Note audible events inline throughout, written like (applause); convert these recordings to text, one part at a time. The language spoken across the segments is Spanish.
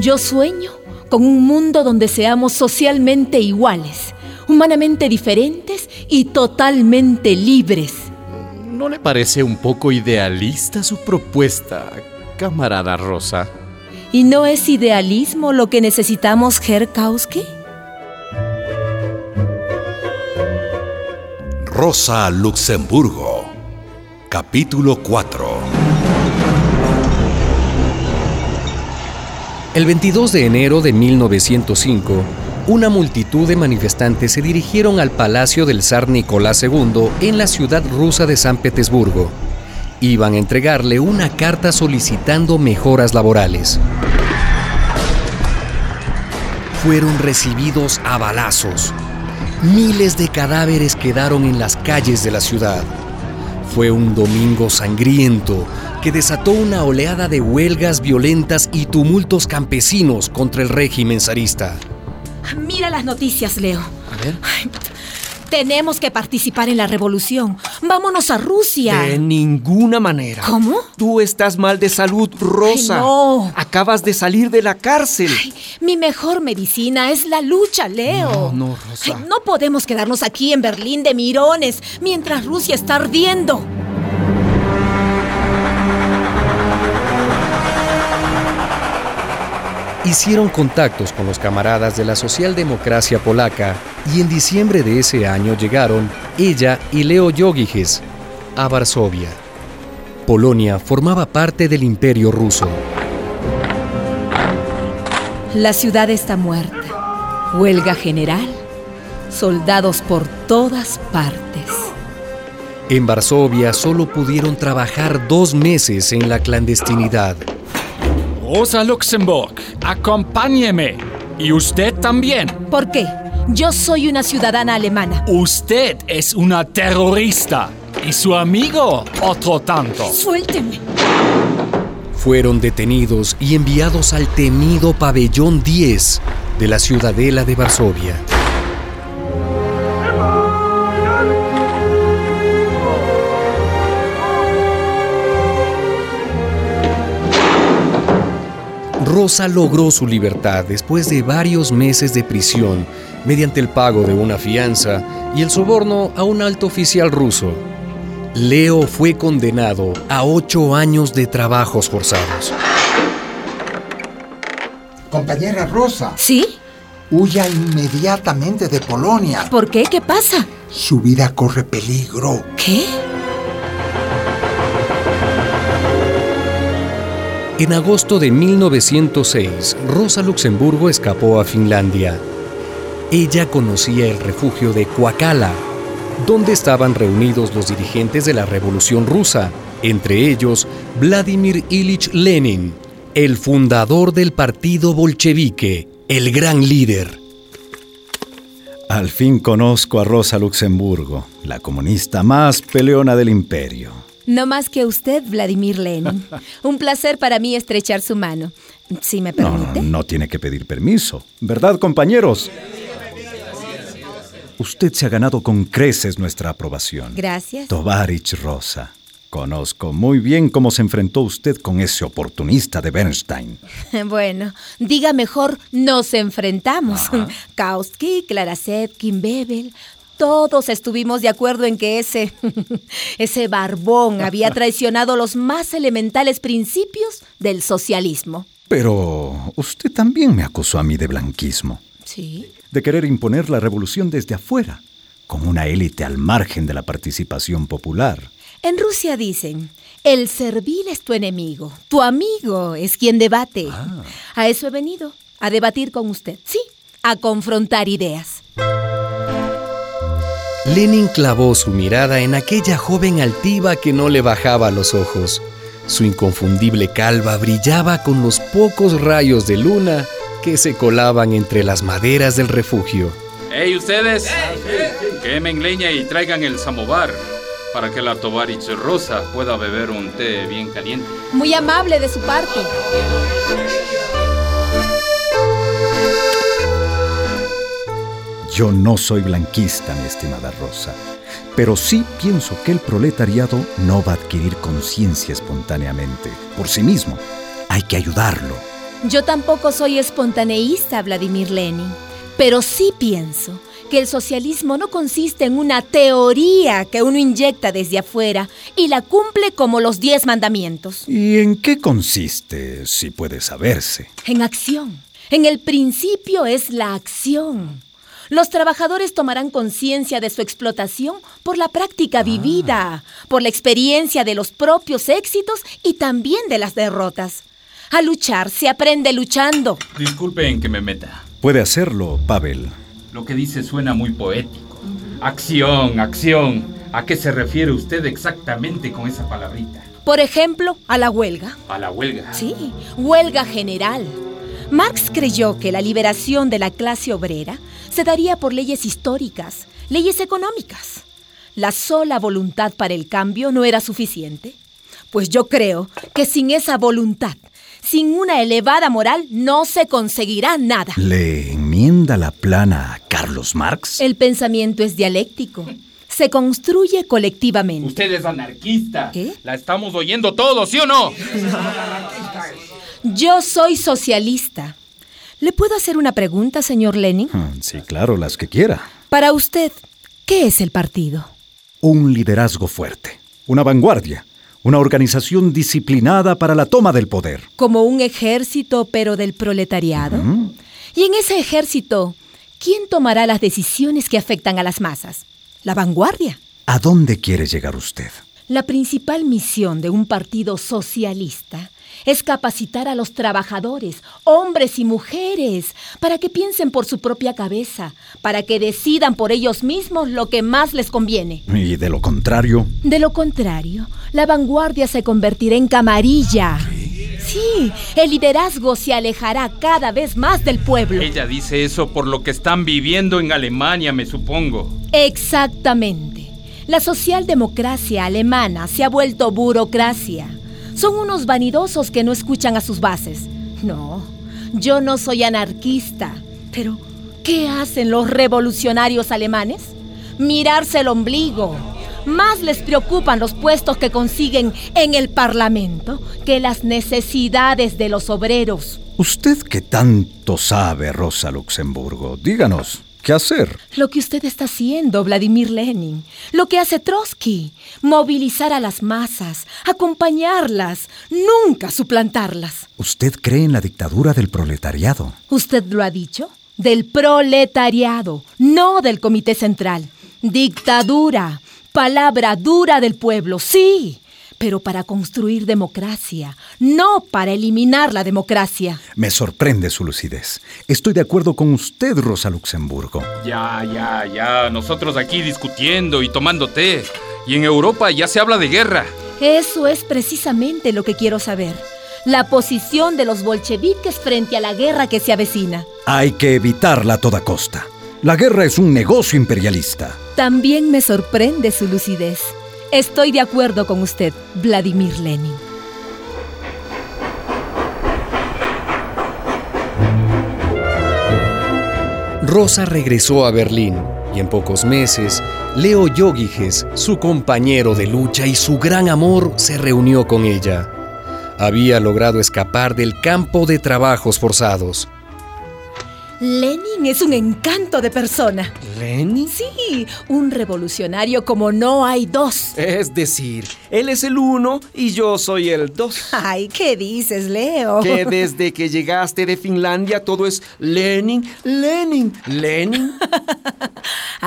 Yo sueño con un mundo donde seamos socialmente iguales, humanamente diferentes y totalmente libres. ¿No le parece un poco idealista su propuesta, camarada Rosa? ¿Y no es idealismo lo que necesitamos, Herkowski? Rosa Luxemburgo, capítulo 4. El 22 de enero de 1905, una multitud de manifestantes se dirigieron al palacio del zar Nicolás II en la ciudad rusa de San Petersburgo. Iban a entregarle una carta solicitando mejoras laborales. Fueron recibidos a balazos. Miles de cadáveres quedaron en las calles de la ciudad. Fue un domingo sangriento que desató una oleada de huelgas violentas y tumultos campesinos contra el régimen zarista. Mira las noticias, Leo. A ver. Tenemos que participar en la revolución. Vámonos a Rusia. De ninguna manera. ¿Cómo? Tú estás mal de salud, Rosa. Ay, no. Acabas de salir de la cárcel. Ay, mi mejor medicina es la lucha, Leo. No, no, Rosa. Ay, no podemos quedarnos aquí en Berlín de mirones mientras Rusia está ardiendo. Hicieron contactos con los camaradas de la socialdemocracia polaca y en diciembre de ese año llegaron ella y Leo Jogijes a Varsovia. Polonia formaba parte del imperio ruso. La ciudad está muerta. Huelga general. Soldados por todas partes. En Varsovia solo pudieron trabajar dos meses en la clandestinidad. Rosa Luxemburg, acompáñeme. Y usted también. ¿Por qué? Yo soy una ciudadana alemana. Usted es una terrorista. Y su amigo, otro tanto. Suélteme. Fueron detenidos y enviados al temido pabellón 10 de la ciudadela de Varsovia. Rosa logró su libertad después de varios meses de prisión mediante el pago de una fianza y el soborno a un alto oficial ruso. Leo fue condenado a ocho años de trabajos forzados. Compañera Rosa, ¿Sí? huya inmediatamente de Polonia. ¿Por qué? ¿Qué pasa? Su vida corre peligro. ¿Qué? En agosto de 1906, Rosa Luxemburgo escapó a Finlandia. Ella conocía el refugio de Coacala, donde estaban reunidos los dirigentes de la Revolución Rusa, entre ellos Vladimir Ilich Lenin, el fundador del partido bolchevique, el gran líder. Al fin conozco a Rosa Luxemburgo, la comunista más peleona del imperio. No más que usted, Vladimir Lenin. Un placer para mí estrechar su mano. Si me permite. no, no tiene que pedir permiso. ¿Verdad, compañeros? Usted se ha ganado con creces nuestra aprobación. Gracias. Tovarich Rosa. Conozco muy bien cómo se enfrentó usted con ese oportunista de Bernstein. (laughs) Bueno, diga mejor, nos enfrentamos. Kautsky, Klarasetkin, Bebel, todos estuvimos de acuerdo en que ese, (laughs) ese barbón (laughs) había traicionado los más elementales principios del socialismo. Pero usted también me acusó a mí de blanquismo, Sí. de querer imponer la revolución desde afuera, con una élite al margen de la participación popular. En Rusia dicen, el servil es tu enemigo, tu amigo es quien debate. A eso he venido, a debatir con usted, sí, a confrontar ideas. Lenin clavó su mirada en aquella joven altiva que no le bajaba los ojos. Su inconfundible calva brillaba con los pocos rayos de luna que se colaban entre las maderas del refugio. ¡Ey, ustedes! Quemen leña y traigan el samovar para que la Tovarich Rosa pueda beber un té bien caliente. Muy amable de su parte. Yo no soy blanquista, mi estimada Rosa, pero sí pienso que el proletariado no va a adquirir conciencia espontáneamente, por sí mismo. Hay que ayudarlo. Yo tampoco soy espontaneísta, Vladimir Lenin, pero sí pienso que el socialismo no consiste en una teoría que uno inyecta desde afuera y la cumple como los diez mandamientos. ¿Y en qué consiste, si puede saberse? En acción. En el principio es la acción. Los trabajadores tomarán conciencia de su explotación por la práctica vivida, por la experiencia de los propios éxitos y también de las derrotas. A luchar se aprende luchando. Disculpen que me meta. Puede hacerlo, Pavel. Lo que dice suena muy poético. Acción, acción. ¿A qué se refiere usted exactamente con esa palabrita? Por ejemplo, a la huelga. A la huelga. Sí, huelga general. Marx creyó que la liberación de la clase obrera se daría por leyes históricas, leyes económicas. La sola voluntad para el cambio no era suficiente. Pues yo creo que sin esa voluntad, sin una elevada moral, no se conseguirá nada. ¿Le enmienda la plana a Carlos Marx? El pensamiento es dialéctico. Se construye colectivamente. Usted es anarquista. ¿Qué? La estamos oyendo todos, ¿sí o no? Yo soy socialista. ¿Le puedo hacer una pregunta, señor Lenin? Hmm, Sí, claro, las que quiera. Para usted, ¿qué es el partido? Un liderazgo fuerte, una vanguardia, una organización disciplinada para la toma del poder. ¿Como un ejército, pero del proletariado? Y en ese ejército, ¿quién tomará las decisiones que afectan a las masas? La vanguardia. ¿A dónde quiere llegar usted? La principal misión de un partido socialista es capacitar a los trabajadores, hombres y mujeres, para que piensen por su propia cabeza, para que decidan por ellos mismos lo que más les conviene. Y de lo contrario, De lo contrario, la vanguardia se convertirá en camarilla. Sí, el liderazgo se alejará cada vez más del pueblo. Ella dice eso por lo que están viviendo en Alemania, me supongo. Exactamente. La socialdemocracia alemana se ha vuelto burocracia. Son unos vanidosos que no escuchan a sus bases. No, yo no soy anarquista. Pero, ¿qué hacen los revolucionarios alemanes? Mirarse el ombligo. Más les preocupan los puestos que consiguen en el Parlamento que las necesidades de los obreros. usted que tanto sabe, Rosa Luxemburgo, díganos, ¿qué hacer? Lo que usted está haciendo, Vladimir Lenin, lo que hace Trotsky, movilizar a las masas, acompañarlas, nunca suplantarlas. ¿Usted cree en la dictadura del proletariado? ¿Usted lo ha dicho? Del proletariado, no del Comité Central. Dictadura, palabra dura del pueblo, sí, pero para construir democracia, no para eliminar la democracia. Me sorprende su lucidez. Estoy de acuerdo con usted, Rosa Luxemburgo. Ya, ya, ya. Nosotros aquí discutiendo y tomando té. Y en Europa ya se habla de guerra. Eso es precisamente lo que quiero saber. La posición de los bolcheviques frente a la guerra que se avecina. Hay que evitarla a toda costa. La guerra es un negocio imperialista. También me sorprende su lucidez. Estoy de acuerdo con usted, Vladimir Lenin. Rosa regresó a Berlín y en pocos meses, Leo Yogiges, su compañero de lucha y su gran amor, se reunió con ella. Había logrado escapar del campo de trabajos forzados. Lenin es un encanto de persona. ¿Lenin? Sí, un revolucionario como no hay dos. Es decir, él es el uno y yo soy el dos. Ay, ¿qué dices, Leo? Que desde que llegaste de Finlandia todo es Lenin, Lenin, Lenin. (laughs)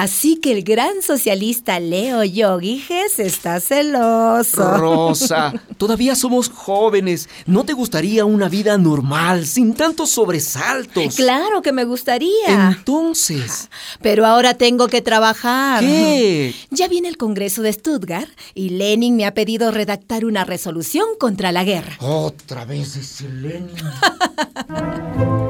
Así que el gran socialista Leo Yogiges está celoso. Rosa, todavía somos jóvenes. ¿No te gustaría una vida normal, sin tantos sobresaltos? Claro que me gustaría. Entonces, Pero ahora tengo que trabajar. ¿qué? Ya viene el Congreso de Stuttgart y Lenin me ha pedido redactar una resolución contra la guerra. Otra vez ese Lenin. (laughs)